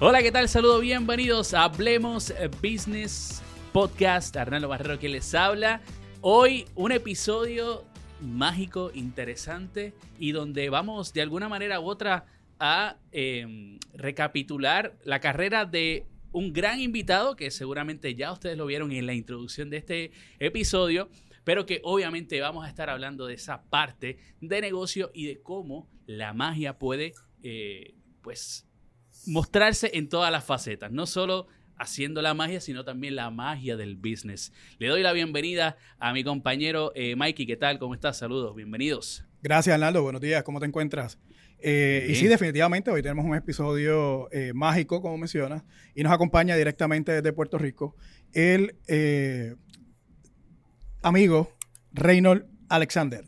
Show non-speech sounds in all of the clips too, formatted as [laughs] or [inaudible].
Hola, ¿qué tal? Saludos, bienvenidos a Hablemos Business Podcast. Arnaldo Barrero que les habla. Hoy un episodio mágico, interesante y donde vamos de alguna manera u otra a em, recapitular la carrera de un gran invitado que seguramente ya ustedes lo vieron en la introducción de este episodio, pero que obviamente vamos a estar hablando de esa parte de negocio y de cómo la magia puede, eh, pues, mostrarse en todas las facetas, no solo haciendo la magia, sino también la magia del business. Le doy la bienvenida a mi compañero eh, Mikey. ¿Qué tal? ¿Cómo estás? Saludos, bienvenidos. Gracias, Arnaldo. Buenos días. ¿Cómo te encuentras? Eh, y sí, definitivamente, hoy tenemos un episodio eh, mágico, como mencionas, y nos acompaña directamente desde Puerto Rico el amigo Reynold Alexander.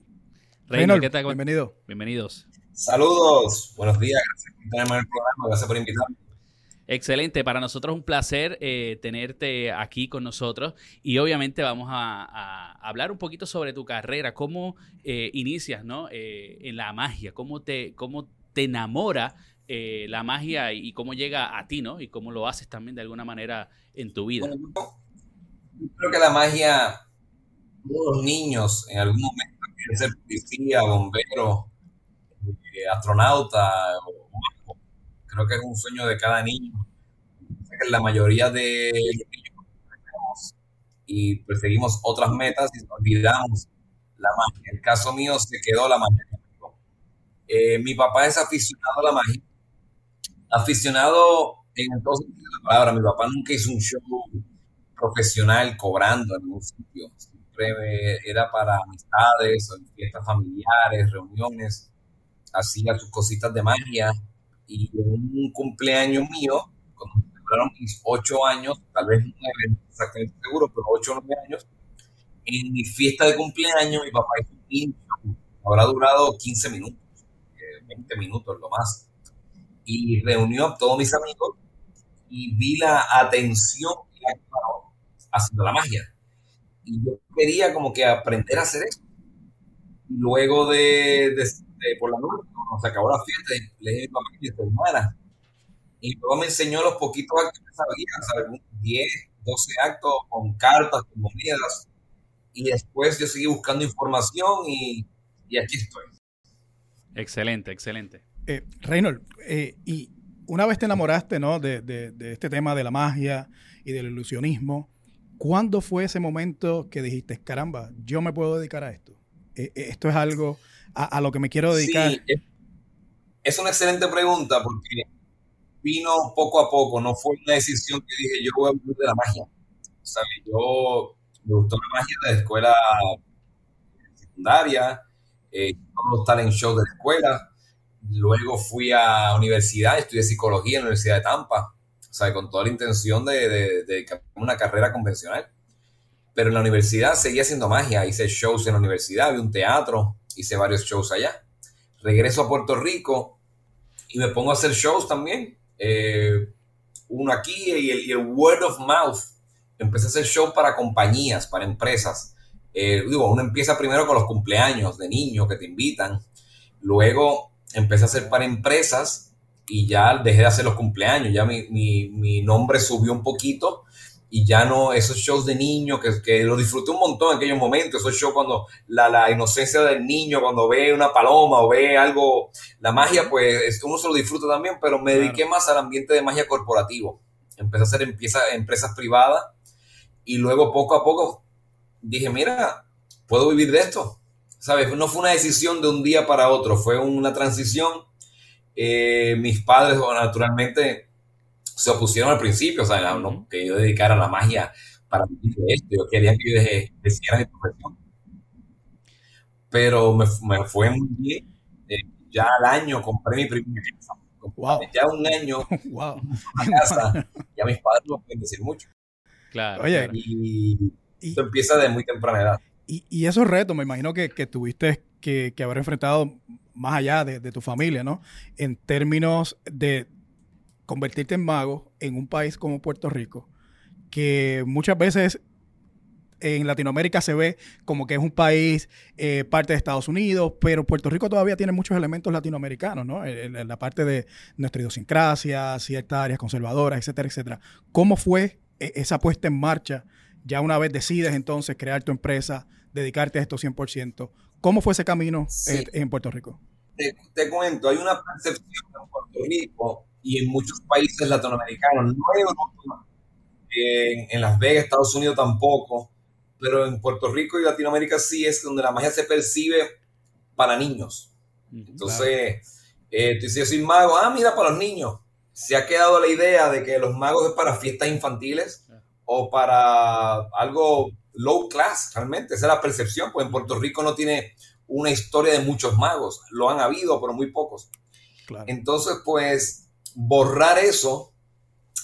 Reynold, ¿qué tal? Bienvenido. Bienvenidos. Saludos, buenos días, gracias por tenerme en el programa, gracias por invitarme. Excelente, para nosotros es un placer eh, tenerte aquí con nosotros y obviamente vamos a, hablar un poquito sobre tu carrera, cómo eh, inicias ¿no? Eh, en la magia, cómo te, cómo te enamora la magia y, cómo llega a ti, ¿no? Y cómo lo haces también de alguna manera en tu vida. creo que la magia, todos los niños en algún momento quieren ser policía, bombero, astronauta o creo que es un sueño de cada niño. La mayoría de los niños y perseguimos otras metas y olvidamos la magia. En el caso mío se quedó la magia. Eh, mi papá es aficionado a la magia. Aficionado en el sentido de la palabra. Mi papá nunca hizo un show profesional cobrando en ningún sitio. Siempre era para amistades, fiestas familiares, reuniones. Hacía sus cositas de magia y en un cumpleaños mío, cuando celebraron mis ocho años, tal vez no exactamente seguro, pero ocho o nueve años, en mi fiesta de cumpleaños mi papá hizo un intro, habrá durado 15 minutos, 20 minutos lo más, y reunió a todos mis amigos y vi la atención que haciendo la magia. Y yo quería como que aprender a hacer eso. Luego de, de por la noche, se acabó la fiesta, le dije a mi papá que se hermana. Y luego me enseñó los poquitos actos que sabía, ¿sabes? 10, 12 actos con cartas, con monedas. Y después yo seguí buscando información y, y aquí estoy. Excelente, excelente. Eh, Reynold, eh, y una vez te enamoraste ¿no? de, de, de, este tema de la magia y del ilusionismo, ¿cuándo fue ese momento que dijiste, caramba, yo me puedo dedicar a esto? Eh, eh esto es algo a, a, lo que me quiero dedicar. Sí, es una excelente pregunta porque vino poco a poco, no fue una decisión que dije yo voy a vivir de la magia. O sea, yo me gustó la magia de la escuela secundaria, eh, todos los en shows de la escuela. Luego fui a universidad, estudié psicología en la Universidad de Tampa, o sea, con toda la intención de, de, de una carrera convencional. Pero en la universidad seguía haciendo magia, hice shows en la universidad, vi un teatro, hice varios shows allá regreso a Puerto Rico y me pongo a hacer shows también. Eh, uno aquí y el, word of mouth. Empecé a hacer shows para compañías, para empresas. Eh, digo, uno empieza primero con los cumpleaños de niños que te invitan. Luego empecé a hacer para empresas y ya dejé de hacer los cumpleaños. Ya mi, mi nombre subió un poquito y ya no esos shows de niño que, que lo disfruté un montón en aquellos momentos, esos shows cuando la, la, inocencia del niño, cuando ve una paloma o ve algo, la magia, pues uno se lo disfruta también, pero me dediqué más al ambiente de magia corporativo. Empecé a hacer empieza, empresas privadas y luego poco a poco dije, mira, puedo vivir de esto. ¿Sabes? No fue una decisión de un día para otro, fue una transición. Eh, mis padres, naturalmente, se opusieron al principio, o sea, no, que yo dedicara a la magia para vivir de esto, yo quería que yo decidiera mi profesión. Pero me, me fue muy bien. Eh, ya al año compré mi primera casa. Wow. Ya un año, [laughs] wow. casa, [laughs] ya mis padres no pueden decir mucho. Claro. Oye, y, y esto empieza de muy temprana edad. Y, y esos retos, me imagino que, que tuviste que, que, haber enfrentado más allá de, de, tu familia, ¿no? En términos de, convertirte en mago en un país como Puerto Rico, que muchas veces en Latinoamérica se ve como que es un país eh, parte de Estados Unidos, pero Puerto Rico todavía tiene muchos elementos latinoamericanos, ¿no? En, la parte de nuestra idiosincrasia, ciertas áreas conservadoras, etcétera, etcétera. ¿Cómo fue e, esa puesta en marcha? Ya una vez decides entonces crear tu empresa, dedicarte a esto 100%, ¿cómo fue ese camino eh, en Puerto Rico? Te, cuento, hay una percepción en Puerto Rico y en muchos países latinoamericanos, no en Europa, en Las Vegas, Estados Unidos tampoco, pero en Puerto Rico y Latinoamérica sí es donde la magia se percibe para niños. Entonces, eh, tú dices, yo soy mago, ah, mira, para los niños. Se ha quedado la idea de que los magos es para fiestas infantiles o para algo low class, realmente. Esa es la percepción, pues en Puerto Rico no tiene una historia de muchos magos. Lo han habido, pero muy pocos. Entonces, pues, borrar eso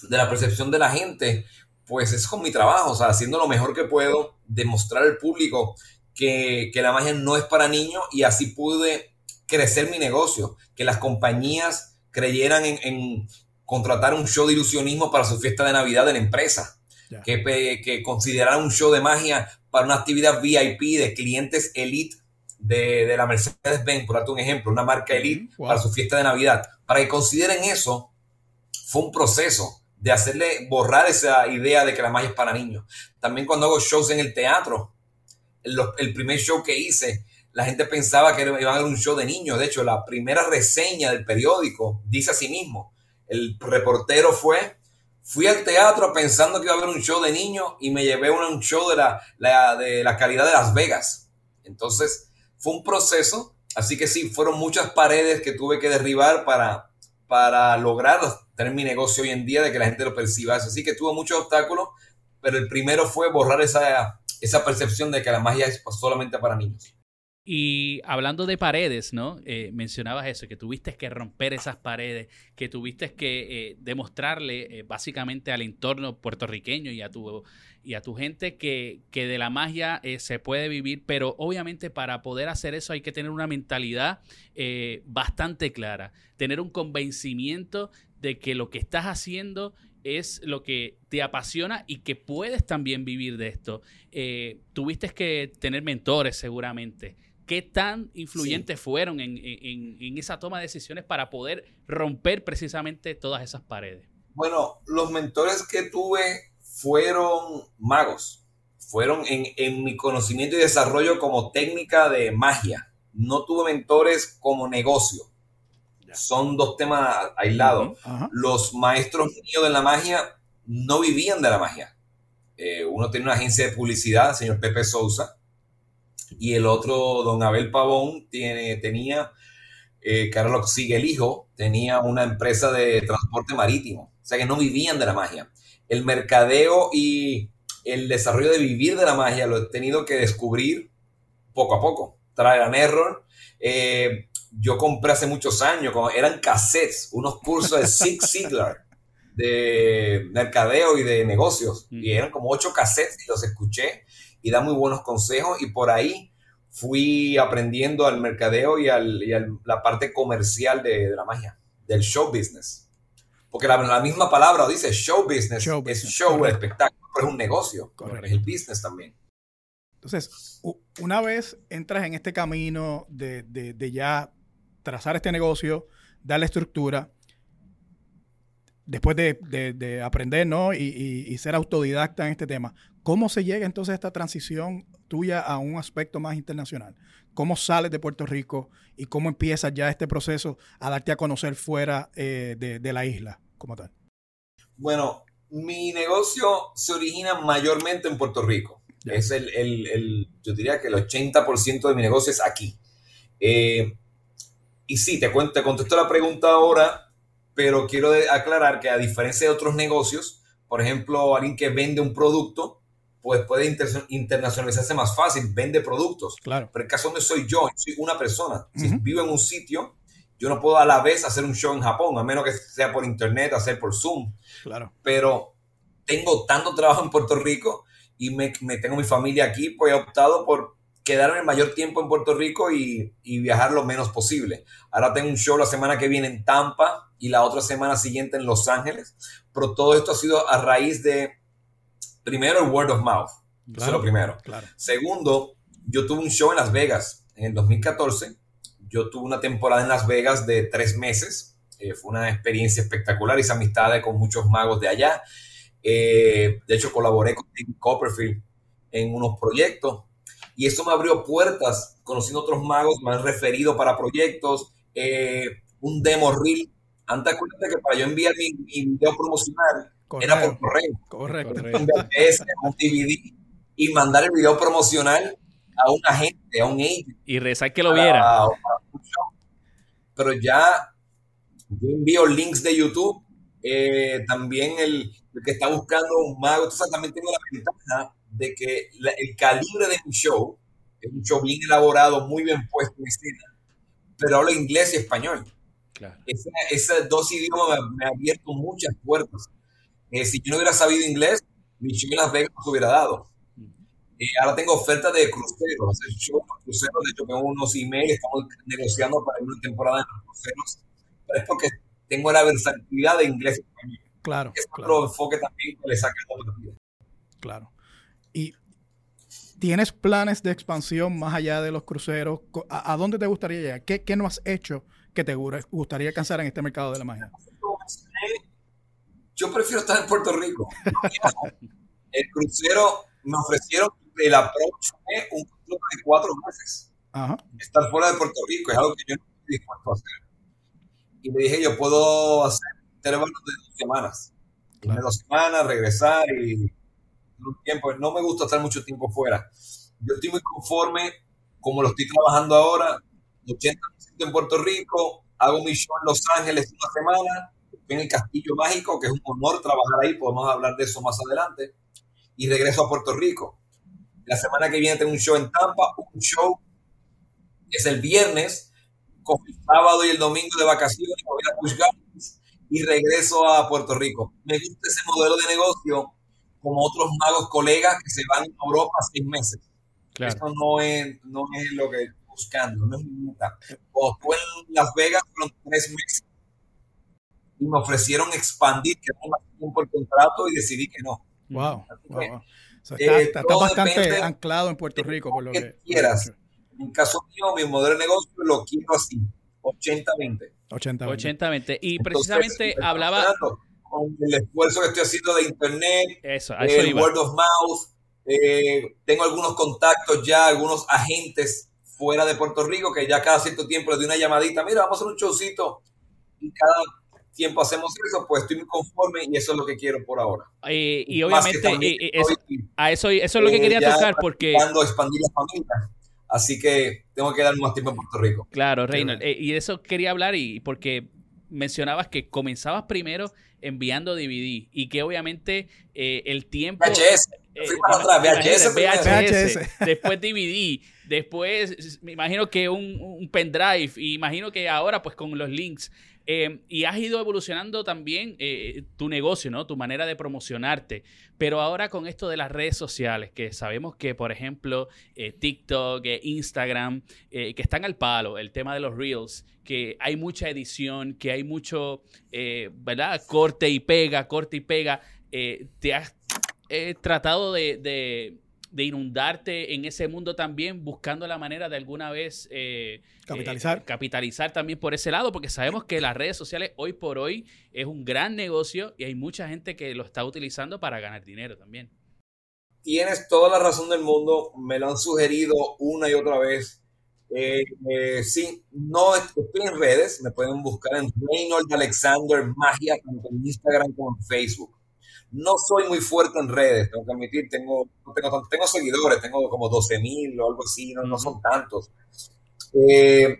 de la percepción de la gente pues es con mi trabajo, o sea, haciendo lo mejor que puedo, demostrar al público que, la magia no es para niños y así pude crecer mi negocio, que las compañías creyeran en, contratar un show de ilusionismo para su fiesta de Navidad de la empresa, que, que consideraran un show de magia para una actividad VIP de clientes elite de, la Mercedes-Benz, por darte un ejemplo, una marca elite para su fiesta de Navidad. Para que consideren eso, fue un proceso de hacerle borrar esa idea de que la magia es para niños. También cuando hago shows en el teatro, el, primer show que hice, la gente pensaba que iba a haber un show de niños. De hecho, la primera reseña del periódico dice a sí mismo, el reportero fue, fui al teatro pensando que iba a haber un show de niños y me llevé a un show de la, de la calidad de Las Vegas. Entonces, fue un proceso, así que sí, fueron muchas paredes que tuve que derribar para, para lograr tener mi negocio hoy en día, de que la gente lo perciba. Así que tuvo muchos obstáculos, pero el primero fue borrar esa, esa percepción de que la magia es solamente para niños. Y hablando de paredes, ¿no? Eh, mencionabas eso, que tuviste que romper esas paredes, que tuviste que eh, demostrarle eh, básicamente al entorno puertorriqueño y a tu, y a tu gente que, que de la magia se puede vivir, pero obviamente para poder hacer eso hay que tener una mentalidad bastante clara, tener un convencimiento de que lo que estás haciendo es lo que te apasiona y que puedes también vivir de esto. tuviste que tener mentores seguramente. ¿Qué tan influyentes fueron en, esa toma de decisiones para poder romper precisamente todas esas paredes? Bueno, los mentores que tuve fueron magos, fueron en, mi conocimiento y desarrollo como técnica de magia. No tuve mentores como negocio. Son dos temas aislados. Los maestros míos de la magia no vivían de la magia. Eh, uno tiene una agencia de publicidad, el señor Pepe Sousa, y el otro, don Abel Pavón, tiene, tenía, eh, Carlos sigue el hijo, tenía una empresa de transporte marítimo. O sea que no vivían de la magia. El mercadeo y el desarrollo de vivir de la magia lo he tenido que descubrir poco a poco. Traer and error. Eh, yo compré hace muchos años, eran cassettes, unos cursos de Zig [laughs] Ziglar de mercadeo y de negocios. Y eran como ocho cassettes y los escuché y da muy buenos consejos y por ahí fui aprendiendo al mercadeo y, al, la parte comercial de, la magia, del show business. Porque la, misma palabra dice show business, es show, el espectáculo, pero es un negocio, es el business también. Entonces, una vez entras en este camino de, de ya trazar este negocio, darle estructura, después de, aprender ¿no? Y, ser autodidacta en este tema, ¿cómo se llega entonces a esta transición tuya a un aspecto más internacional? ¿Cómo sales de Puerto Rico y cómo empiezas ya este proceso a darte a conocer fuera eh, de, la isla como tal? Bueno, mi negocio se origina mayormente en Puerto Rico. Es el, yo diría que el 80% de mi negocio es aquí. Eh, y sí, te, te contesto la pregunta ahora pero quiero aclarar que a diferencia de otros negocios, por ejemplo, alguien que vende un producto, pues puede internacionalizarse más fácil, vende productos. Claro. Pero el caso donde soy yo, soy una persona. Si vivo en un sitio, yo no puedo a la vez hacer un show en Japón, a menos que sea por internet, hacer por Zoom. Claro. Pero tengo tanto trabajo en Puerto Rico y me, me tengo mi familia aquí, pues he optado por quedarme el mayor tiempo en Puerto Rico y, viajar lo menos posible. Ahora tengo un show la semana que viene en Tampa y la otra semana siguiente en Los Ángeles, pero todo esto ha sido a raíz de, primero, el word of mouth. Eso es lo primero. Claro. Segundo, yo tuve un show en Las Vegas en el 2014. Yo tuve una temporada en Las Vegas de tres meses. Eh, fue una experiencia espectacular, hice amistades con muchos magos de allá. Eh, de hecho, colaboré con David Copperfield en unos proyectos y eso me abrió puertas, conociendo otros magos, me han referido para proyectos, eh, un demo reel. Antes acuérdate que para yo enviar mi, mi video promocional era por correo. Correcto. Un VHS, un DVD y mandar el video promocional a un agente, a un agent. Y rezar que lo viera. para-. Pero ya yo envío links de YouTube. eh, también el, el que está buscando un mago. Entonces también tengo la ventaja de que la- el calibre de mi show es un show bien elaborado, muy bien puesto en escena, pero hablo inglés y español. Claro. Esos dos idiomas me, me han abierto muchas puertas. Eh, si yo no hubiera sabido inglés, mi show en Las Vegas no se hubiera dado. Eh, ahora tengo ofertas de cruceros, en los cruceros. De hecho, tengo unos emails, estamos negociando para una temporada en los cruceros. Pero es porque tengo la versatilidad de inglés y español. Claro, Es claro, otro enfoque también que le saca la partida. claro. ¿Y tienes planes de expansión más allá de los cruceros? ¿A, a dónde te gustaría llegar? ¿Qué, qué no has hecho que te gu- gustaría alcanzar en este mercado de la magia? Yo prefiero estar en Puerto Rico. [laughs] El crucero me ofrecieron el approach fue un contrato de cuatro meses. Ajá. estar fuera de Puerto Rico es algo que yo no estoy dispuesto a hacer. Y le dije, yo puedo hacer intervalos de dos semanas. Claro. De dos semanas, regresar y un tiempo. No me gusta estar mucho tiempo fuera. Yo estoy muy conforme como lo estoy trabajando ahora. 80% en Puerto Rico, hago mi show en Los Ángeles una semana, en el Castillo Mágico, que es un honor trabajar ahí, podemos hablar de eso más adelante, y regreso a Puerto Rico. La semana que viene tengo un show en Tampa, un show es el viernes, con el sábado y el domingo de vacaciones, voy a Busch Gardens y regreso a Puerto Rico. Me gusta ese modelo de negocio como otros magos colegas que se van a Europa seis meses. Claro. Eso no es, no es lo que buscando, no es mi meta. Cuando estuve en Las Vegas fueron tres meses y me ofrecieron expandir, que más tiempo el contrato y decidí que no. Wow. Así wow, que, wow. O sea, está, eh, está- bastante depende anclado en Puerto Rico, por lo que que. quieras. En caso mío, mi modelo de negocio lo quiero así, 80-20. 80 80-20. Y Entonces, precisamente estoy hablaba. Con el esfuerzo que estoy haciendo de internet, Eso, a eso el iba. word of mouth, eh, tengo algunos contactos ya, algunos agentes fuera de Puerto Rico que ya cada cierto tiempo les doy una llamadita, mira, vamos a hacer un showcito y cada tiempo hacemos eso, pues estoy muy conforme y eso es lo que quiero por ahora. Eh, y que obviamente, también eh, eh, eso, a eso, eso es lo que eh, quería tocar, porque. practicando expandir la familia, así que tengo que dar más tiempo en Puerto Rico. Claro, Reynolds. eh, y de eso quería hablar y porque mencionabas que comenzabas primero enviando DVD y que obviamente eh, el tiempo... VHS, eh, fui para atrás, VHS. VHS, VHS. después DVD, después me imagino que un, un pendrive y imagino que ahora pues con los links eh, y has ido evolucionando también eh, tu negocio, ¿no? Tu manera de promocionarte. Pero ahora con esto de las redes sociales, que sabemos que, por ejemplo, eh, TikTok, eh, Instagram, que están al palo, el tema de los Reels, que hay mucha edición, que hay mucho, ¿verdad? Corte y pega, corte y pega. ¿Te has tratado de- de inundarte en ese mundo también, buscando la manera de alguna vez eh, Capitalizar. eh, capitalizar también por ese lado, porque sabemos que las redes sociales hoy por hoy es un gran negocio y hay mucha gente que lo está utilizando para ganar dinero también. Tienes toda la razón del mundo, me lo han sugerido una y otra vez. Eh, eh, sí, no estoy en redes, me pueden buscar en Reynold Alexander Magia, tanto en Instagram como en Facebook. No soy muy fuerte en redes, tengo que admitir, tengo, tengo, tengo seguidores, tengo como 12 mil o algo así, no, no son tantos. Eh,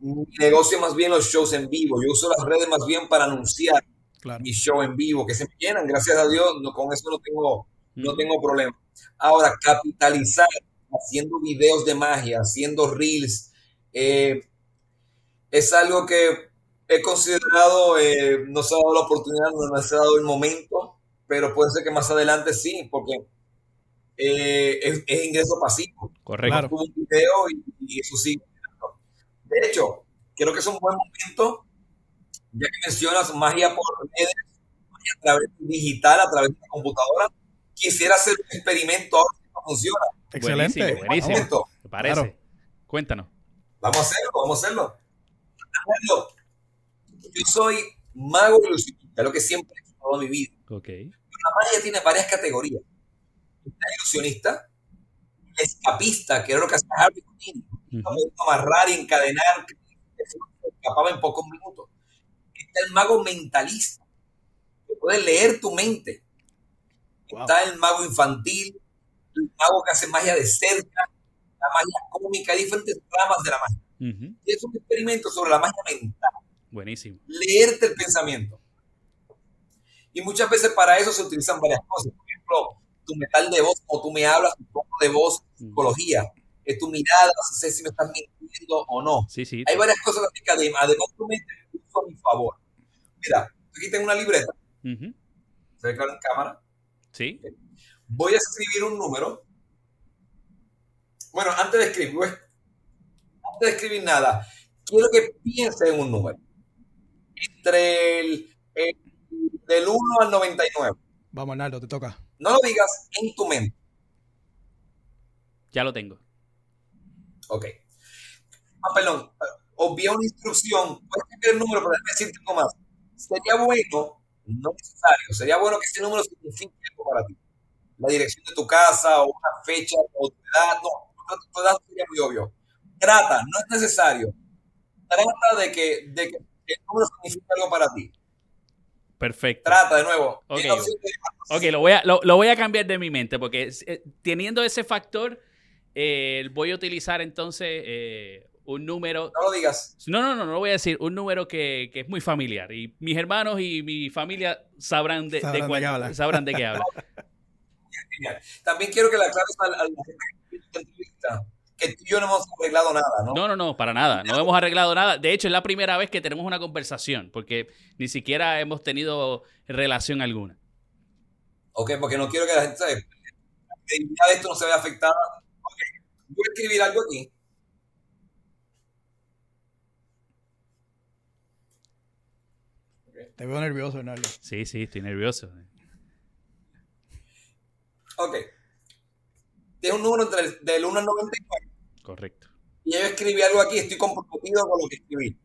mi negocio más bien los shows en vivo, yo uso las redes más bien para anunciar Claro. mi show en vivo, que se me llenan, gracias a Dios, no, con eso no tengo, no tengo problema. Ahora, capitalizar haciendo videos de magia, haciendo reels, eh, es algo que he considerado, eh, no se ha dado la oportunidad, no se ha dado el momento, pero puede ser que más adelante sí, porque eh, es, es ingreso pasivo. Correcto. Claro. Tuve un video y, y eso sí. De hecho, creo que es un buen momento, ya que mencionas magia por redes, magia a través digital, a través de la computadora. Quisiera hacer un experimento ahora que está funciona. Excelente. Buenísimo, ¿Te parece? Claro. Cuéntanos. Vamos a hacerlo, vamos a hacerlo. Yo soy mago ilusionista, lo que siempre he hecho toda mi vida. Ok. La magia tiene varias categorías. Está el ilusionista, el escapista, que era lo que hacía Harvey Houdini. Ujú. Podía amarrar y encadenar, que se escapaba en pocos minutos. Está el mago mentalista, que puede leer tu mente. Wow. Está el mago infantil, el mago que hace magia de cerca, la magia cómica, hay diferentes ramas de la magia. Y es un experimento sobre la magia mental, Buenísimo. leerte el pensamiento. Y muchas veces para eso se utilizan varias cosas. Por ejemplo, tu metal de voz, como tú me hablas, tu tono de voz, psicología, es tu mirada, no sé si me estás mintiendo o no. Sí, sí. Hay varias cosas que además, mente uso a mi favor. Mira, aquí tengo una libreta, se ve claro en cámara. Sí. Voy a escribir un número. Bueno, antes de escribir, pues, antes de escribir nada, quiero que piense en un número. Entre el, el- del 1 al 99. Vamos, Arnaldo, te toca. No lo digas en tu mente. Ya lo tengo. Ok. Ah, perdón. Obvié una instrucción. Puedes escribir el número, pero déjame decirte algo más. Sería bueno, no necesario, sería bueno que ese número signifique algo para ti. La dirección de tu casa o una fecha o tu edad. No, tu edad sería muy obvio. Trata, no es necesario. Trata de que, de que el número signifique algo para ti. Perfecto. Trata de nuevo. Ok, Tiene opción de- Ok, lo voy a, lo, lo voy a cambiar de mi mente porque eh, teniendo ese factor, eh, voy a utilizar entonces eh, un número. No lo digas. No, no, no, no lo voy a decir. Un número que, que es muy familiar. Y mis hermanos y mi familia sabrán de, Sabrán de cuál- qué habla. sabrán de qué habla. Genial. También quiero que la aclares a la a la gente que tú y yo no hemos arreglado nada, ¿no? No, no, no, para nada. No hemos arreglado nada. De hecho, es la primera vez que tenemos una conversación porque ni siquiera hemos tenido relación alguna. Ok, porque no quiero que la gente sabe. La credibilidad de esto no se vea afectada. Ok, voy a escribir algo aquí. Te veo nervioso, Arnaldo. Sí, sí, estoy nervioso. Ok. Tiene un número entre el, del 1 al 99. Correcto. Y yo escribí algo aquí, estoy comprometido con lo que escribí.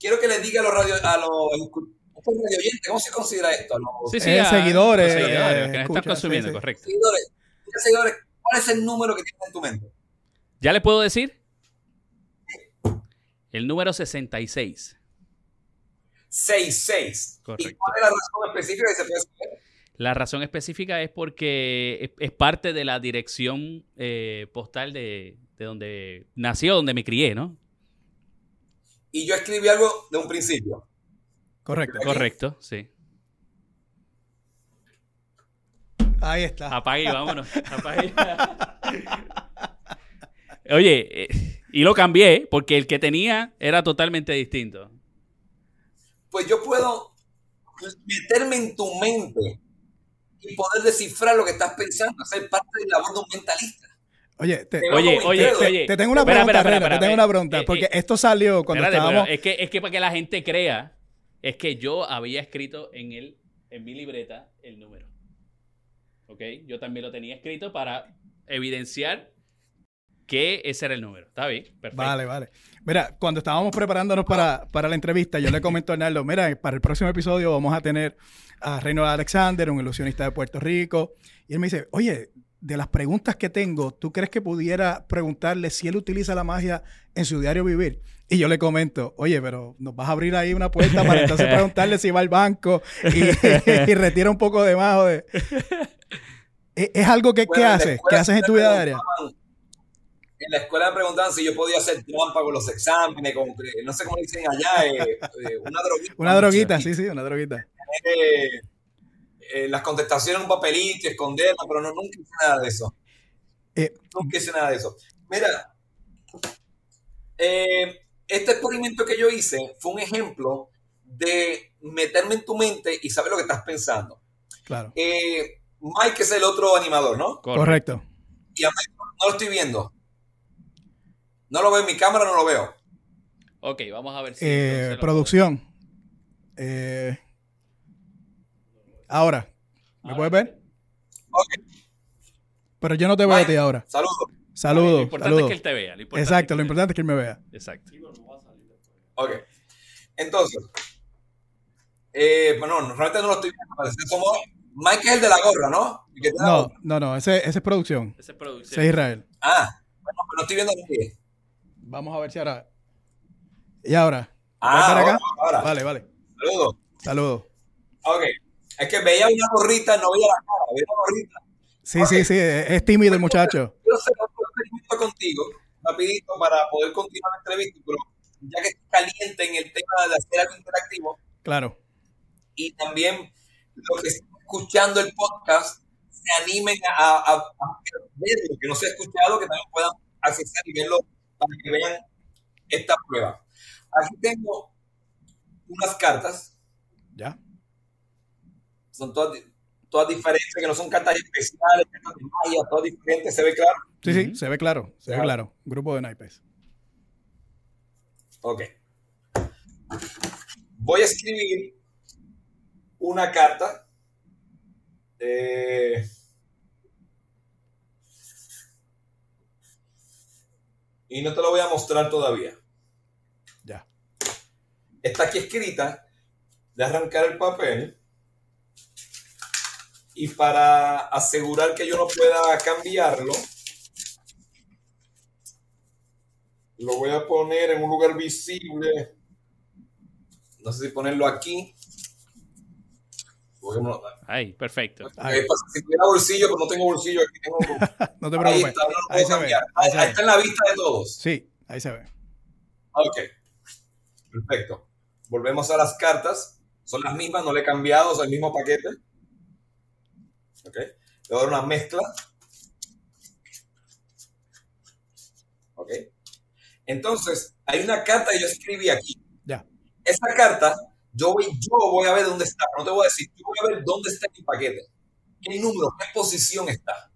Quiero que le diga a los radio, a los radio oyentes, ¿cómo se considera esto? A los Sí, sí, Eh, a- seguidores, los seguidores, eh, que nos escucha, están consumiendo, sí, sí. correcto. seguidores. Seguidores, ¿cuál es el número que tienes en tu mente? ¿Ya le puedo decir? El número 66. 66. ¿Y Correcto. cuál es la razón específica que se puede saber? La razón específica es porque es, es parte de la dirección eh, postal de, de donde nació, donde me crié, ¿no? Y yo escribí algo de un principio. Correcto. Correcto, sí. Ahí está. Apague y [laughs] vámonos. Apague. Oye, eh, y lo cambié porque el que tenía era totalmente distinto. Pues yo puedo meterme en tu mente y poder descifrar lo que estás pensando, hacer parte del labor de un mentalista. Oye, te, Te Oye, oye, te tengo una Espera, pregunta, espera, Herrera, espera, te tengo espera. una pregunta. Eh, Porque eh, esto salió cuando estábamos... es que, es que para que la gente crea, es que yo había escrito en el, en mi libreta el número. ¿Ok? Yo también lo tenía escrito para evidenciar que ese era el número. ¿Está bien? Perfecto. Vale, vale. Mira, cuando estábamos preparándonos para, para la entrevista, yo le comento a Arnaldo, mira, para el próximo episodio vamos a tener a Reino Alexander, un ilusionista de Puerto Rico. Y él me dice, oye, de las preguntas que tengo, ¿tú crees que pudiera preguntarle si él utiliza la magia en su diario vivir? Y yo le comento, oye, pero nos vas a abrir ahí una puerta para entonces [laughs] preguntarle si va al banco y, [laughs] y retira un poco de más. de- [laughs] ¿Es, es algo que, Bueno, ¿qué haces? ¿Qué haces en tu vida diaria? En la escuela me preguntaban si yo podía hacer trampa con los exámenes, con, no sé cómo dicen allá, eh, eh, una droguita. Una droguita, sí, sí, una droguita. Eh, eh, las contestaciones en un papelito, esconderlas, pero no, nunca hice nada de eso. Eh, Nunca hice nada de eso. Mira, eh, este experimento que yo hice fue un ejemplo de meterme en tu mente y saber lo que estás pensando. claro. Eh, Mike es el otro animador, ¿no? Correcto. Correcto. Y a Mike no lo estoy viendo. No lo veo en mi cámara, no lo veo. Ok, vamos a ver si. Eh, producción. Eh, ahora, ¿me Ahora. puedes ver? Ok. Pero yo no te veo a ti ahora. Saludos. Saludos. Lo importante es que él te vea. Lo Exacto, lo importante es que él me vea. Exacto. Ok. Entonces, eh, bueno, realmente no lo estoy viendo. parece Somos, Mike es el de la gorra, ¿no? El que No, gorra. no, no, ese, ese es producción. Esa es producción. Ese es Israel. Ah, bueno, pero no estoy viendo a nadie. Vamos a ver si ahora. ¿Y ahora? Ah, ¿Ven para acá? ahora, ahora. Vale, vale. Saludos. Saludos. Ok. Es que veía una gorrita, no veía la cara, veía una gorrita. Sí, sí, sí, es tímido el muchacho. Quiero hacer otro experimento contigo, rapidito, para poder continuar la entrevista, pero ya que estoy caliente en el tema de hacer algo interactivo, Claro. y también los que están escuchando el podcast se animen a, a, a ver lo que no se ha escuchado, que también puedan acceder y verlo para que vean esta prueba. Aquí tengo unas cartas, Ya. son todas, todas diferentes, que no son cartas especiales, cartas de magia, todas diferentes, se ve claro. Sí, sí, se ve claro. Se ve Claro. claro. Grupo de naipes. Ok. Voy a escribir una carta. eh, y no te lo voy a mostrar todavía. Ya. Está aquí escrita. De arrancar el papel. Y para asegurar que yo no pueda cambiarlo, lo voy a poner en un lugar visible. No sé si ponerlo aquí. Ahí, perfecto. Ahí. pasa, si tuviera bolsillo, pero no tengo bolsillo, aquí tengo. [laughs] No te Ahí preocupes. está, no lo Ahí se ve. Ahí Ahí, se ahí ve. está en la vista de todos. Sí, ahí se ve. Ok. Perfecto. Volvemos a las cartas. Son las mismas, no le he cambiado, son el mismo paquete. Ok. Le voy a dar una mezcla. Ok. Entonces, hay una carta que yo escribí aquí. Ya. Esa carta, yo voy, yo voy a ver dónde está. No te voy a decir, yo voy a ver dónde está mi paquete. ¿Qué número, qué posición está?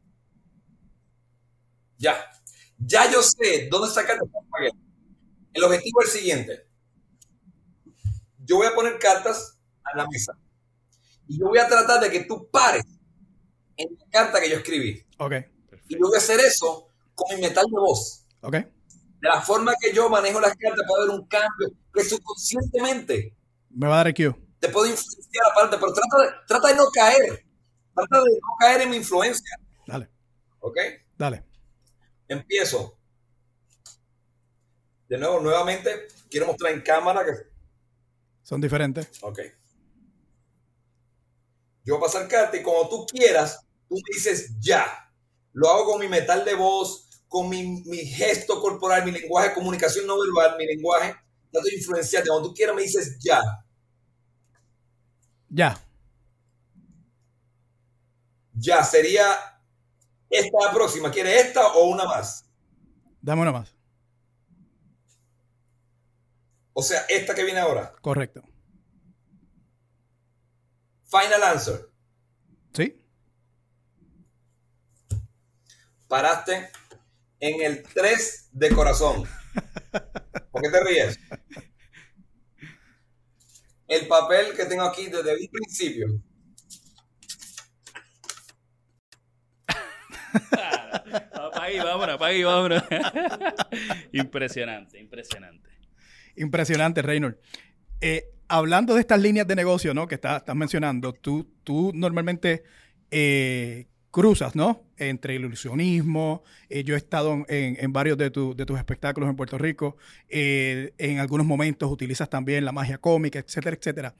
Ya. Ya yo sé dónde está el paquete. El objetivo es el siguiente. Yo voy a poner cartas a la mesa. Y yo voy a tratar de que tú pares en la carta que yo escribí. Ok, Y yo voy a hacer eso con mi metal de voz. ok. De la forma que yo manejo las cartas puede haber un cambio que subconscientemente Me va a dar cue. te puede influenciar aparte, pero trata de, trata de no caer. Trata de no caer en mi influencia. Dale, ¿Ok? dale. Empiezo. De nuevo, nuevamente, quiero mostrar en cámara que... Son diferentes. Ok. Yo voy a pasar carta y como tú quieras, tú me dices ya. Lo hago con mi metal de voz, con mi, mi gesto corporal, mi lenguaje de comunicación no verbal, mi lenguaje. Trato de influenciarte. Cuando tú quieras me dices ya. Ya. Ya, sería esta la próxima. ¿Quiere esta o una más? Dame una más. O sea, esta que viene ahora. Correcto. Final answer. ¿Sí? Paraste en el 3 de corazón. ¿Por qué te ríes? El papel que tengo aquí desde un principio. [laughs] Vámonos, vámonos. [laughs] impresionante, impresionante. Impresionante, Reynolds. Eh, hablando de estas líneas de negocio, ¿no? Que estás, estás mencionando, tú, tú normalmente eh, cruzas, ¿no? Entre ilusionismo. eh, yo he estado en, varios de, tu- de tus espectáculos en Puerto Rico. eh, en algunos momentos utilizas también la magia cómica, etcétera, etcétera.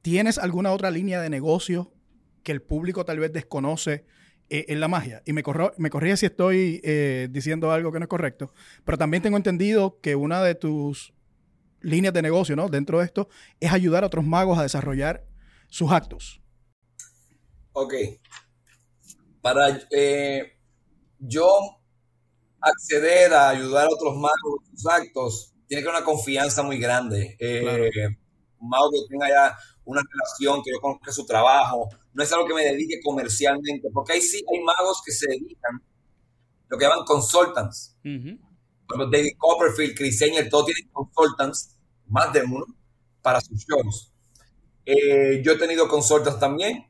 ¿Tienes alguna otra línea de negocio que el público tal vez desconoce eh, en la magia? Y me, corro, me corrige si estoy diciendo algo que no es correcto, pero también tengo entendido que una de tus líneas de negocio, ¿no? Dentro de esto, es ayudar a otros magos a desarrollar sus actos. Ok. Para eh, yo acceder a ayudar a otros magos en sus actos, tiene que haber una confianza muy grande. Eh, Claro. Un mago que tenga ya una relación, que yo conozca su trabajo, no es algo que me dedique comercialmente, porque ahí sí hay magos que se dedican, lo que llaman consultants. David Copperfield, Chris Angel, todos tienen consultants, más de uno, para sus shows. Eh, yo he tenido consultants también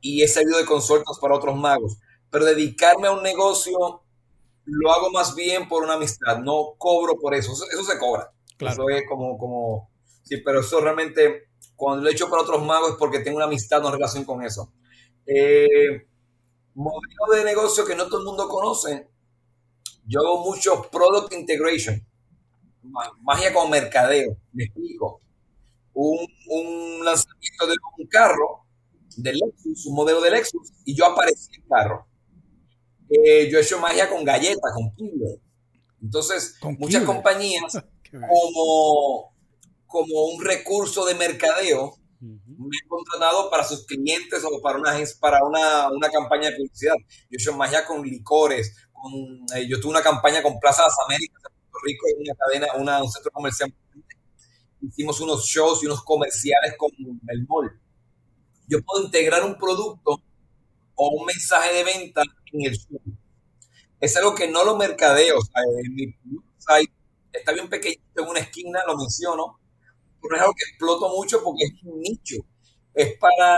Y he servido de consultants para otros magos. Pero pero dedicarme a un negocio lo hago más bien por una amistad, no cobro por eso, eso, se cobra. Eso es como, como, sí, pero eso realmente, cuando lo he hecho para otros magos es porque tengo una amistad, una relación con eso. Eh, modelo de negocio que no todo el mundo conoce, yo hago mucho product integration, magia con mercadeo, me explico. Un, un lanzamiento de un carro de Lexus, un modelo de Lexus, y yo aparecí en el carro. Eh, yo he hecho magia con galletas, con Kinder. Entonces, muchas compañías, [laughs] como, como un recurso de mercadeo, me han contratado para sus clientes o para una, para una, una campaña de publicidad. Yo he hecho magia con licores. Con, eh, yo tuve una campaña con Plaza de las Américas en Puerto Rico, una cadena, una, un centro comercial. Hicimos unos shows y unos comerciales con el mall. Yo puedo integrar un producto o un mensaje de venta en el show. Es algo que no lo mercadeo. en mi website está bien pequeño en una esquina, lo menciono, pero es algo que exploto mucho porque es un nicho. Es para,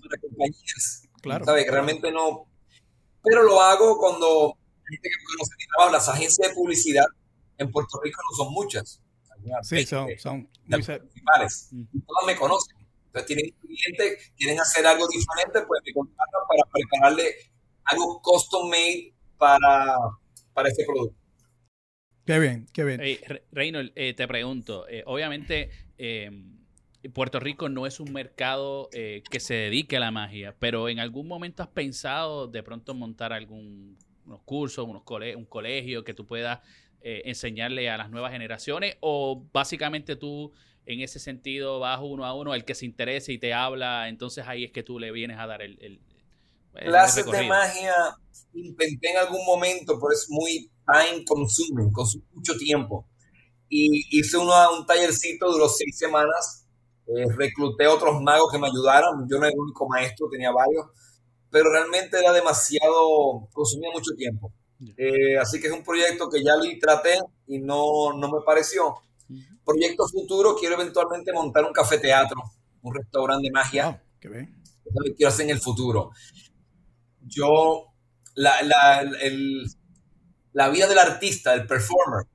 para compañías. Claro. ¿sabes? Realmente no. Pero lo hago cuando gente que conoce mi trabajo, las agencias de publicidad en Puerto Rico no son muchas. Sí, son, son muy principales. Y todas me conocen. Entonces tienen clientes, quieren hacer algo diferente, pues me contratan para prepararle algo custom made para, para este producto. Qué bien, qué bien. Reynolds, eh, te pregunto, eh, obviamente em, Puerto Rico no es un mercado eh, que se dedique a la magia, pero en algún momento has pensado de pronto montar algún unos cursos, unos un colegio que tú puedas enseñarle a las nuevas generaciones o básicamente tú en ese sentido vas uno a uno, el que se interese y te habla, entonces ahí es que tú le vienes a dar el... el, Clases de magia intenté en algún momento, pero es muy time consuming, consume mucho tiempo. Y hice uno, un tallercito, duró seis semanas, eh, recluté otros magos que me ayudaran, yo no era el único maestro, tenía varios, pero realmente era demasiado, consumía mucho tiempo. Eh, así que es un proyecto que ya lo traté y no, no me pareció Proyecto futuro, quiero eventualmente montar un café teatro, un restaurante de magia. qué bien. lo que quiero hacer en el futuro. Yo, la, la, el, la vida del artista, del performer,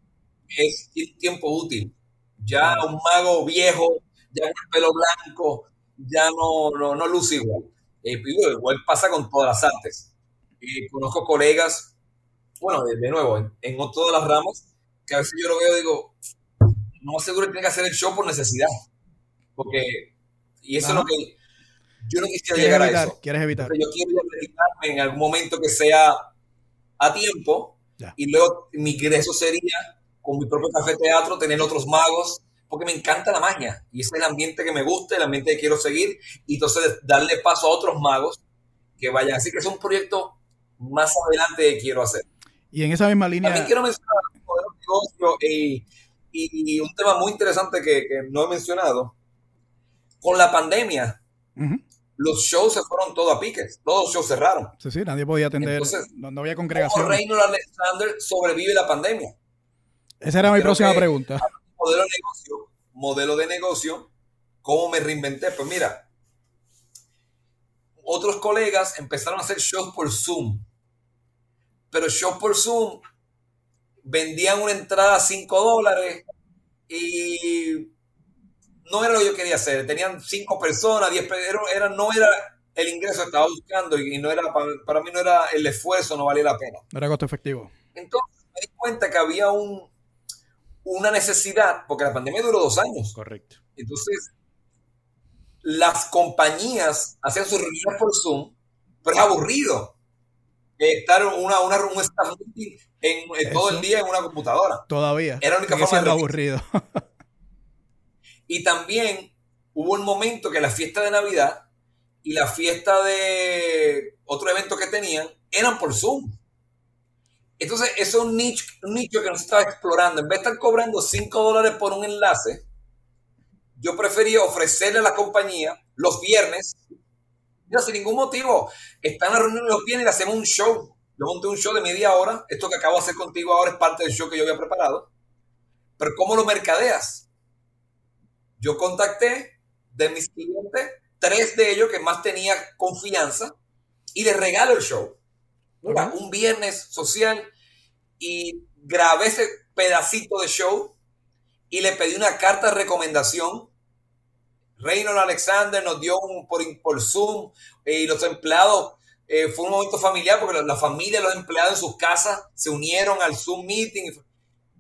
es tiempo útil. Ya un mago viejo, ya con el pelo blanco, ya no, no, no luce igual. Eh, igual pasa con todas las artes. Eh, conozco colegas, bueno, de, nuevo, en, en, todas las ramas, que a veces yo lo veo y digo, no seguro que tiene que hacer el show por necesidad. Porque, y eso es lo que yo no quisiera llegar a eso. Quieres evitar. yo quiero dedicarme en algún momento que sea a tiempo y luego mi ingreso sería con mi propio café teatro, tener otros magos, porque me encanta la magia y ese es el ambiente que me gusta, el ambiente que quiero seguir y entonces darle paso a otros magos que vayan. Así que es un proyecto más adelante que quiero hacer. Y en esa misma línea. También quiero mencionar el negocio y y, un tema muy interesante que, no he mencionado, con la pandemia, los shows se fueron todos a piques, todos los shows cerraron. Sí, sí, nadie podía atender, no, había congregación. ¿Cómo Reynolds Alexander sobrevive la pandemia? Esa era mi próxima pregunta. Modelo de negocio, modelo de negocio, ¿cómo me reinventé? Pues mira, otros colegas empezaron a hacer shows por Zoom, pero shows por Zoom vendían una entrada a 5 dólares y no era lo que yo quería hacer. Tenían 5 personas, 10 era, no era el ingreso que estaba buscando y no era para, mí no era el esfuerzo, no valía la pena. No era costo efectivo. Entonces me di cuenta que había un, una necesidad, porque la pandemia duró dos años. Correcto. Entonces, las compañías hacían sus reuniones por Zoom, pero es aburrido estar una, una, un staff en, todo el día en una computadora. Todavía. Era la única forma de aburrido. y también hubo un momento que la fiesta de Navidad y la fiesta de otro evento que tenían eran por Zoom. Entonces, eso es un nicho, un nicho que nos estaba explorando. En vez de estar cobrando 5 dólares por un enlace, yo prefería ofrecerle a la compañía los viernes, no, sin ningún motivo, están en la reunión los viernes y le hacemos un show yo monté un show de media hora. Esto que acabo de hacer contigo ahora es parte del show que yo había preparado. Pero ¿cómo lo mercadeas? Yo contacté de mis clientes, tres de ellos que más tenía confianza, y les regalo el show. un viernes social y grabé ese pedacito de show y le pedí una carta de recomendación. Reynold Alexander nos dio un por, por Zoom eh, y los empleados, eh, fue un momento familiar porque la, familia, los empleados en sus casas se unieron al Zoom meeting.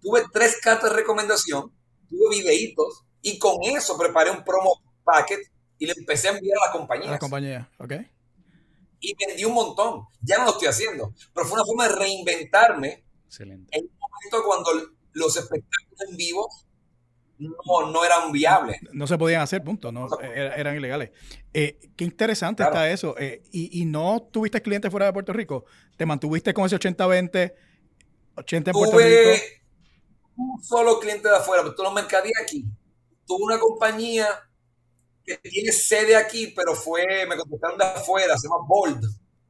Tuve tres cartas de recomendación, tuve videitos y con eso preparé un promo packet y le empecé a enviar a la compañía. A la compañía, ok. Y vendí un montón. Ya no lo estoy haciendo, pero fue una forma de reinventarme. Excelente. En un momento cuando los espectáculos en vivo no, no eran viables. No se podían hacer, punto, no, eran ilegales. Eh, qué interesante está eso. Eh, y, y, no tuviste clientes fuera de Puerto Rico? ¿Te mantuviste con ese 80-20, 80 en Puerto Rico? un solo cliente de afuera, pero tú lo mercadeé aquí. Tuve una compañía que tiene sede aquí, pero fue, me contestaron de afuera, se llama Bold.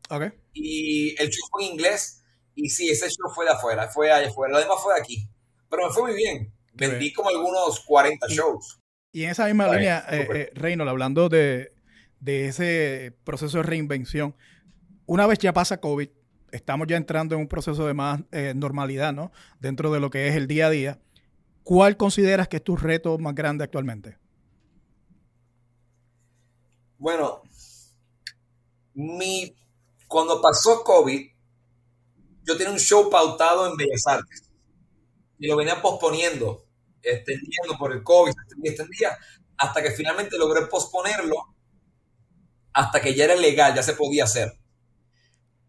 Okay. Y el show fue en inglés. Y sí, ese show fue de afuera, fue allá afuera. Lo demás fue de aquí. Pero me fue muy bien. Vendí como algunos 40 shows. Y en esa misma línea, eh, eh hablando de, de, ese proceso de reinvención, una vez ya pasa COVID, estamos ya entrando en un proceso de más eh, normalidad, ¿no? Dentro de lo que es el día a día. ¿Cuál consideras que es tu reto más grande actualmente? Bueno, mi, cuando pasó COVID, yo tenía un show pautado en Bellas Artes y lo venía posponiendo, extendiendo por el COVID, extendía, hasta que finalmente logré posponerlo hasta que ya era legal, ya se podía hacer.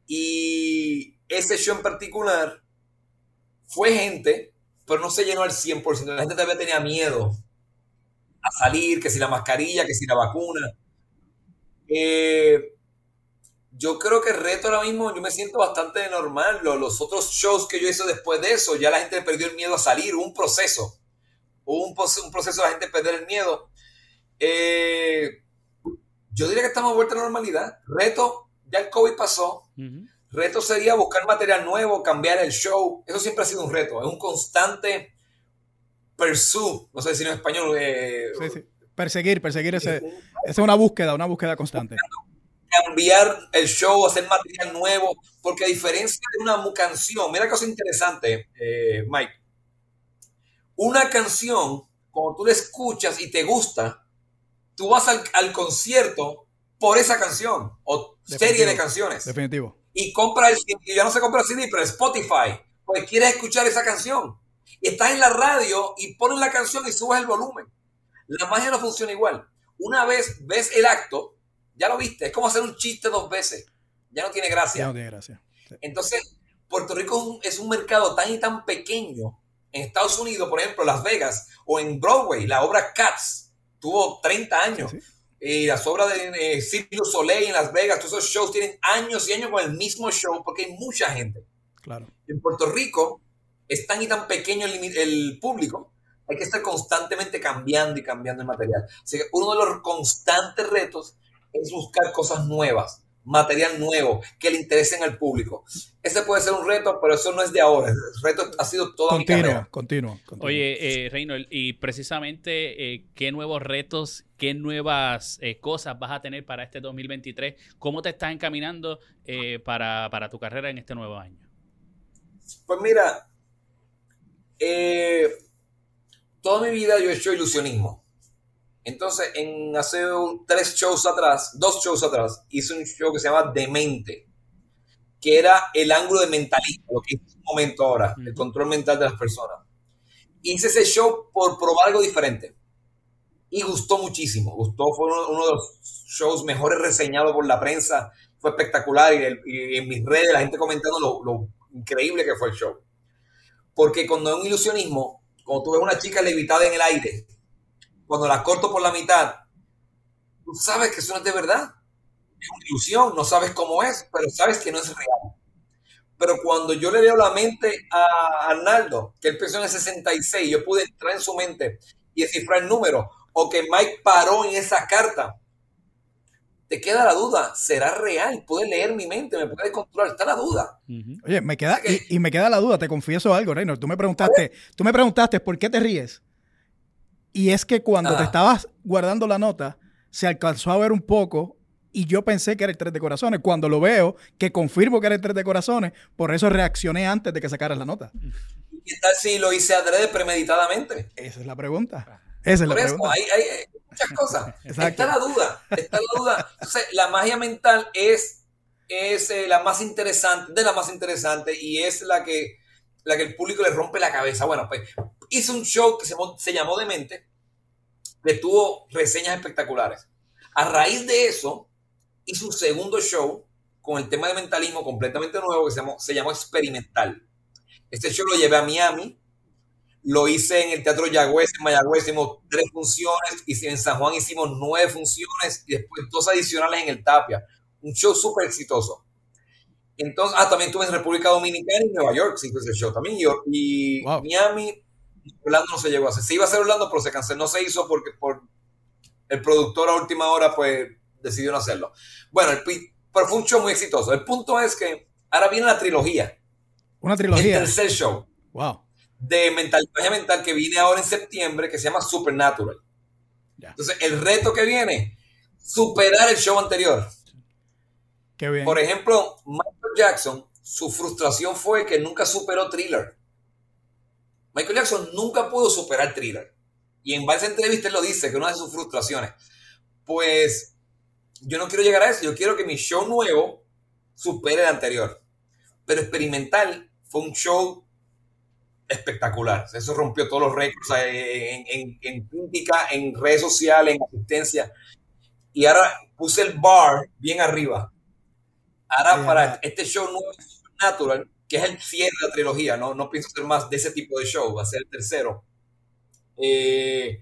Y ese show en particular fue gente, pero no se llenó al 100%. La gente todavía tenía miedo a salir, que si la mascarilla, que si la vacuna. Eh, yo creo que el reto ahora mismo, yo me siento bastante normal. Los, otros shows que yo hice después de eso, ya la gente perdió el miedo a salir, un proceso. Hubo un, un proceso de la gente perder el miedo. Eh, yo diría que estamos a vuelta a la normalidad. Reto, ya el COVID pasó. Reto sería buscar material nuevo, cambiar el show. Eso siempre ha sido un reto. Es un constante pursue, no sé decir en español. Eh, sí, sí. Perseguir, perseguir ese. Es una búsqueda, una búsqueda constante. Cambiar el show, hacer material nuevo, porque a diferencia de una canción, mira cosa interesante, eh, Mike. Una canción, cuando tú la escuchas y te gusta, tú vas al, concierto por esa canción o serie de canciones. Definitivo. Y compra el y ya no se compra el CD, pero Spotify, porque quieres escuchar esa canción. Y estás en la radio y pones la canción y subes el volumen. La magia no funciona igual. Una vez ves el acto, ya lo viste. Es como hacer un chiste dos veces. Ya no tiene gracia. Ya no tiene gracia. Entonces, Puerto Rico es un mercado tan y tan pequeño. En Estados Unidos, por ejemplo, Las Vegas o en Broadway, la obra Cats tuvo 30 años. Y las obras de eh, Soleil en Las Vegas, todos esos shows tienen años y años con el mismo show porque hay mucha gente. Claro. En Puerto Rico es tan y tan pequeño el, el público hay que estar constantemente cambiando y cambiando el material. Así que uno de los constantes retos es buscar cosas nuevas, material nuevo, que le interesen al público. Ese puede ser un reto, pero eso no es de ahora. El reto ha sido toda mi carrera. Continuo, continuo. Oye, eh, Reino, y precisamente, eh, ¿qué nuevos retos, qué nuevas eh, cosas vas a tener para este 2023? ¿Cómo te estás encaminando eh, para, para tu carrera en este nuevo año? Pues mira, eh, toda mi vida yo he hecho ilusionismo. Entonces, en hace tres shows atrás, dos shows atrás, hice un show que se llama Demente, que era el ángulo de mentalismo, lo que es un momento ahora, el control mental de las personas. Hice ese show por probar algo diferente. Y gustó muchísimo. Gustó, fue uno, de los shows mejores reseñados por la prensa. Fue espectacular y, en mis redes la gente comentando lo, lo increíble que fue el show. Porque cuando es un ilusionismo, cuando tú ves una chica levitada en el aire, cuando la corto por la mitad, tú sabes que eso no es de verdad. Es una ilusión, no sabes cómo es, pero sabes que no es real. Pero cuando yo le leo la mente a Arnaldo, que él pensó en el 66, yo pude entrar en su mente y descifrar el número, o que Mike paró en esa carta, te queda la duda, ¿será real? ¿Puede leer mi mente? ¿Me puede controlar? Está la duda. Oye, me queda, y, me queda la duda, te confieso algo, Reynolds. Tú me preguntaste, tú me preguntaste por qué te ríes. Y es que cuando te estabas guardando la nota, se alcanzó a ver un poco y yo pensé que era el tres de corazones. Cuando lo veo, que confirmo que era el tres de corazones, por eso reaccioné antes de que sacaras la nota. ¿Y qué tal si lo hice adrede premeditadamente? Esa es la pregunta. Esa es la Por eso, pregunta. hay, hay- hay muchas cosas. [laughs] Exacto. Está la duda, está la duda. Entonces, la magia mental es, es eh, la más interesante, de la más interesante, y es la que, la que el público le rompe la cabeza. Bueno, pues hice un show que se, se llamó Demente, que tuvo reseñas espectaculares. A raíz de eso, hice un segundo show con el tema de mentalismo completamente nuevo que se llamó, se llamó Experimental. Este show lo llevé a Miami, lo hice en el Teatro Yagüez, en Mayagüez hicimos tres funciones, y en San Juan hicimos nueve funciones y después dos adicionales en el Tapia. Un show súper exitoso. Entonces, ah, también estuve en República Dominicana y Nueva York, sí, ese show también. Y Wow. Miami, Orlando no se llegó a hacer. Se iba a hacer Orlando, pero se canceló, no se hizo porque por el productor a última hora, pues decidió no hacerlo. Bueno, el, pero fue un show muy exitoso. El punto es que ahora viene la trilogía, Una el trilogía. tercer show Wow. de mental, magia mental que viene ahora en septiembre que se llama Supernatural. Entonces, el reto que viene, superar el show anterior. Qué bien. Por ejemplo, Michael Jackson, su frustración fue que nunca superó Thriller. Michael Jackson nunca pudo superar Thriller. Y en varias entrevistas lo dice, que una de sus frustraciones. Pues yo no quiero llegar a eso, yo quiero que mi show nuevo supere el anterior. Pero experimental fue un show espectacular. Eso rompió todos los récords en, en, en crítica, en redes sociales, en asistencia. Y ahora puse el bar bien arriba. Ahora para este show nuevo Supernatural, que es el cierre de la trilogía, no, no pienso hacer más de ese tipo de show, va a ser el tercero. Eh,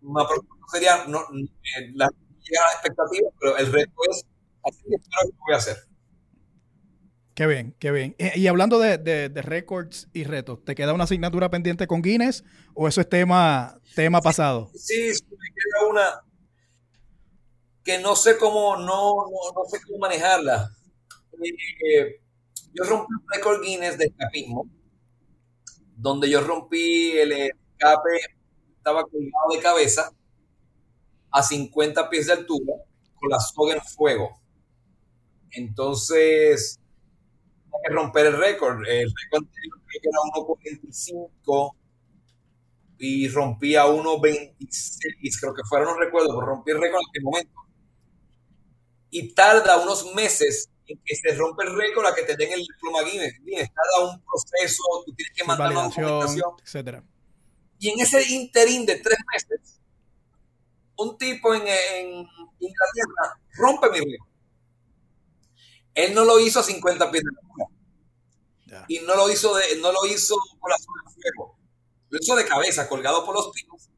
próximo sería no, eh, la, llegar a las expectativas, pero el reto es así que espero que lo voy a hacer. Qué bien, qué bien. Eh, Y hablando de, de, de récords y retos, ¿te queda una asignatura pendiente con Guinness o eso es tema, tema pasado? Sí, sí, me queda una que no sé cómo, no, no, no sé cómo manejarla. Eh, yo rompí un récord Guinness de escapismo, donde yo rompí el escape, estaba colgado de cabeza a 50 pies de altura, con la soga en fuego. Entonces, hay que romper el récord. El récord anterior creo que era 1.45 y rompí a 1.26, creo que fueron, no recuerdo, pero rompí el récord en aquel momento. Y tarda unos meses en que se rompe el récord a que te den el diploma Guinness. Guinness tarda un proceso, tú tienes que mandar una documentación. etcétera. Y en ese interín de tres meses, un tipo en, en Inglaterra rompe mi récord. Él no lo hizo a 50 pies de altura. Y no lo hizo, de, no lo hizo con la soga de fuego. Lo hizo de cabeza, colgado por los pinos.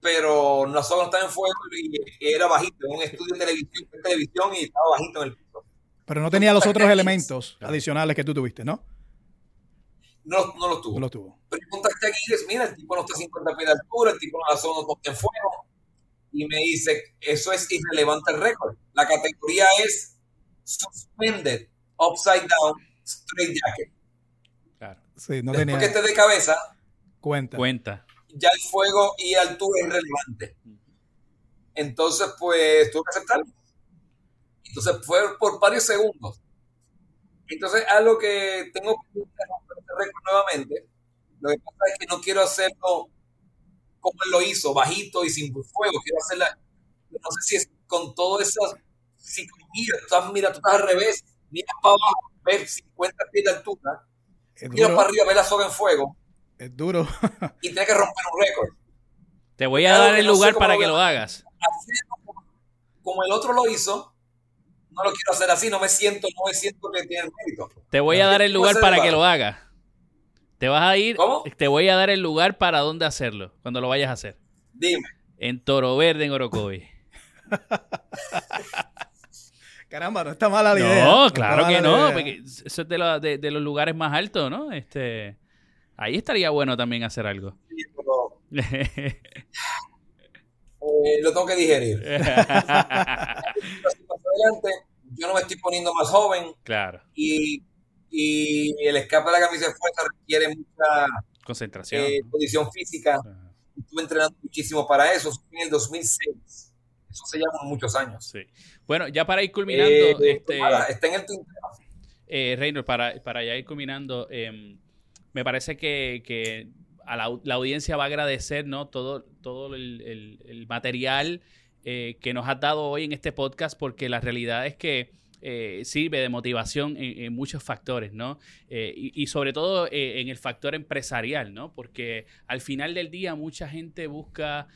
Pero la soga no estaba en fuego y era bajito. En un estudio de televisión, de televisión y estaba bajito en el piso. Pero no tenía los otros elementos adicionales que tú tuviste, ¿no? No, no lo tuvo. No los tuvo. Pero yo contacté a mira, el tipo no está a 50 pies de altura, el tipo no la zona no está en fuego. Y me dice, eso es irrelevante el récord. La categoría es suspended, upside down, straight jacket. Claro. Sí, no Después tenía que esté de cabeza, cuenta. Cuenta. ya el fuego y altura es irrelevante. Entonces, pues, tuve que aceptarlo. Entonces, fue por varios segundos. Entonces, algo que tengo que romper récord nuevamente. Lo que pasa es que no quiero hacerlo como él lo hizo, bajito y sin fuego. Quiero hacerla, no sé si es con toda esa psicología. Tú estás, mira, tú estás al revés, miras para abajo, ves 50 pies de altura, miras para arriba, ves la soga en fuego Es duro. y tienes que romper un récord. Te voy a dar el no sé lugar para que lo hagas. hacerlo como, como el otro lo hizo, no lo quiero hacer así, no me siento, no me siento que tiene mérito. Te voy a dar el ¿Cómo lugar para que lo hagas. Te vas a ir. ¿Cómo? Te voy a dar el lugar para dónde hacerlo. Cuando lo vayas a hacer. Dime. En Toro Verde, en Orocovi. [laughs] Caramba, no está mala la idea. No, claro que no. Porque eso es de- de los lugares más altos, ¿no? Este, ahí estaría bueno también hacer algo. Sí, pero, [laughs] eh, lo tengo que digerir. [laughs] Adelante, yo no me estoy poniendo más joven claro. y, y el escape de la camisa de fuerza requiere mucha Concentración. eh, condición física. Ajá. Estuve entrenando muchísimo para eso. Fue en el 2006. Eso se llama muchos años. Sí. Bueno, ya para ir culminando, Eh, este, está en el tintero. eh, Reynolds, para, para ya ir culminando, em, me parece que, que a la, au- la audiencia va a agradecer ¿no? todo, todo el, el- el material eh, que nos has dado hoy en este podcast, porque la realidad es que eh, sirve de motivación en, en muchos factores, ¿no? Eh, y, y sobre todo eh, en el factor empresarial, ¿no? Porque al final del día mucha gente busca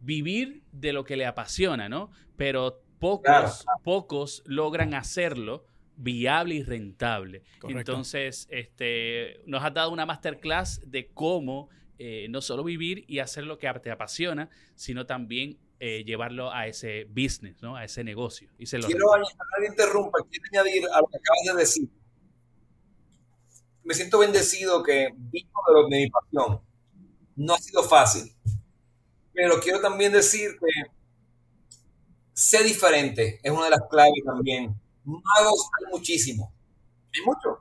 vivir de lo que le apasiona, ¿no? Pero pocos, Claro. pocos logran hacerlo viable y rentable. Correcto. Entonces, este, nos has dado una masterclass de cómo eh, no solo vivir y hacer lo que te apasiona, sino también eh, llevarlo a ese business, ¿no? A ese negocio. Y se lo Quiero no interrumpa, quiero añadir a lo que acabas de decir. Me siento bendecido que vivo de, lo- de mi pasión. No ha sido fácil. Pero quiero también decir que sé diferente es una de las claves también. Magos hay muchísimos. Hay muchos.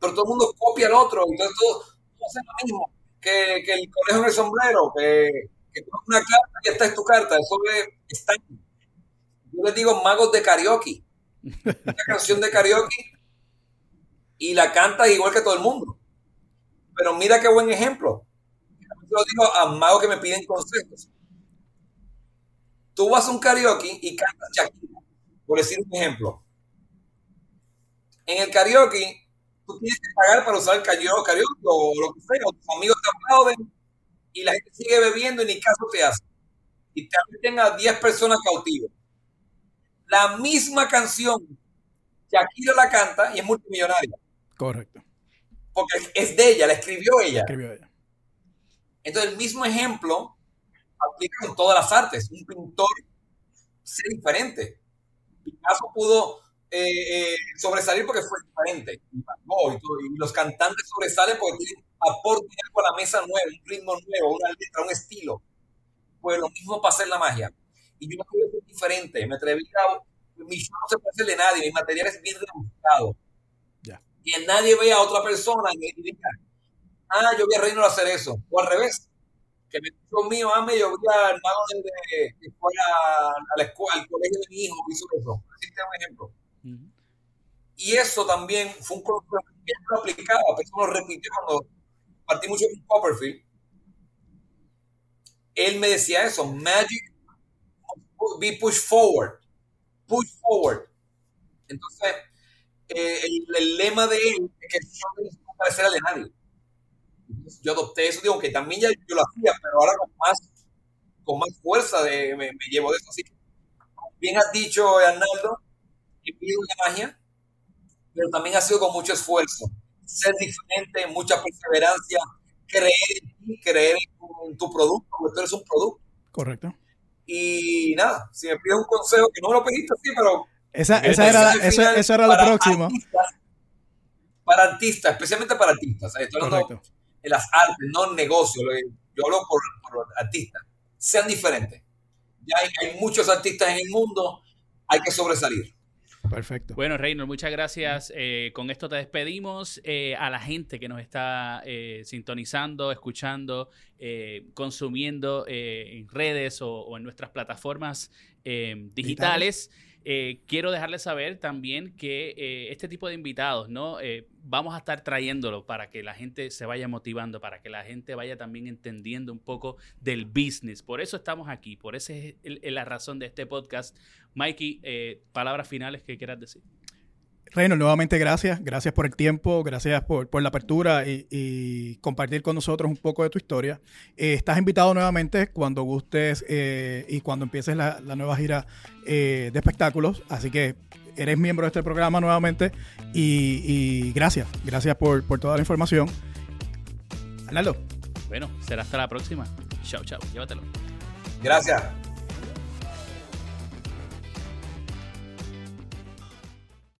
Pero todo el mundo copia al otro. Entonces todos todos hacen lo mismo. Que, que el conejo en el sombrero. Que, que una carta y esta es tu carta. Eso es está yo les digo magos de karaoke. Una canción de karaoke y la cantas igual que todo el mundo. Pero mira qué buen ejemplo. Yo lo digo a magos que me piden consejos. Tú vas a un karaoke y cantas Shakira, por decir un ejemplo. En el karaoke, tú tienes que pagar para usar el karaoke o lo que sea, o tus amigos te aplauden y la gente sigue bebiendo y ni caso te hace. Y te meten a 10 personas cautivas la misma canción, Shakira la canta y es multimillonaria, Correcto. porque es de ella, la escribió ella. Escribió ella. Entonces, el mismo ejemplo aplica en todas las artes. Un pintor ser diferente. Picasso pudo eh, eh, sobresalir porque fue diferente. Y Van Gogh y, todo, y los cantantes sobresalen porque tienen aporte algo a la mesa nuevo, un ritmo nuevo, una letra, un estilo. Pues lo mismo pasa en la magia. Y yo no quiero ser diferente. Me atreví a. Mi show no se parece de nadie. Mi material es bien rebuscado. Ya. Que nadie vea a otra persona y diga, ah, yo vi a Reino hacer eso. O al revés. Que me dijo mío, ah, me yo vi al mago de, fue a, a la escuela, al colegio de mi hijo, hizo eso. Así un ejemplo. Y eso también fue un concepto que él lo aplicaba, pero eso lo repitió cuando partí mucho con Copperfield. Él me decía eso, magic be pushed forward, push forward. Entonces, eh, el, el lema de él es que show no parecer al de nadie. Entonces, yo adopté eso, digo que también ya yo lo hacía, pero ahora con más, con más fuerza de, me, me llevo de eso. Así que, bien has dicho, Arnaldo, he vivido la magia, pero también ha sido con mucho esfuerzo. Ser diferente, mucha perseverancia, creer en ti, creer en tu, en tu producto, porque tú eres un producto. Correcto. Y nada, si me pides un consejo, que no me lo pediste así, pero Esa, esa era, eso, eso era lo para próximo. Artistas, para artistas, especialmente para artistas. Estoy hablando en las artes, no en negocios. Yo hablo por, por artistas. Sean diferentes. Ya hay, hay muchos artistas en el mundo, hay que sobresalir. Perfecto. Bueno, Reynolds, muchas gracias. Eh, con esto te despedimos. Eh, a la gente que nos está eh, sintonizando, escuchando, eh, consumiendo eh, en redes o, o en nuestras plataformas eh, digitales. Eh, quiero dejarles saber también que eh, este tipo de invitados, ¿no? Eh, vamos a estar trayéndolo para que la gente se vaya motivando, para que la gente vaya también entendiendo un poco del business. Por eso estamos aquí, por esa es la razón de este podcast. Mikey, eh, palabras finales que quieras decir. Reino, nuevamente gracias. Gracias por el tiempo, gracias por, por la apertura y, y compartir con nosotros un poco de tu historia. Eh, estás invitado nuevamente cuando gustes eh, y cuando empieces la, la nueva gira eh, de espectáculos. Así que eres miembro de este programa nuevamente y, y gracias. Gracias por, por toda la información. Arnaldo. Bueno, será hasta la próxima. Chao, chao. Llévatelo. Gracias.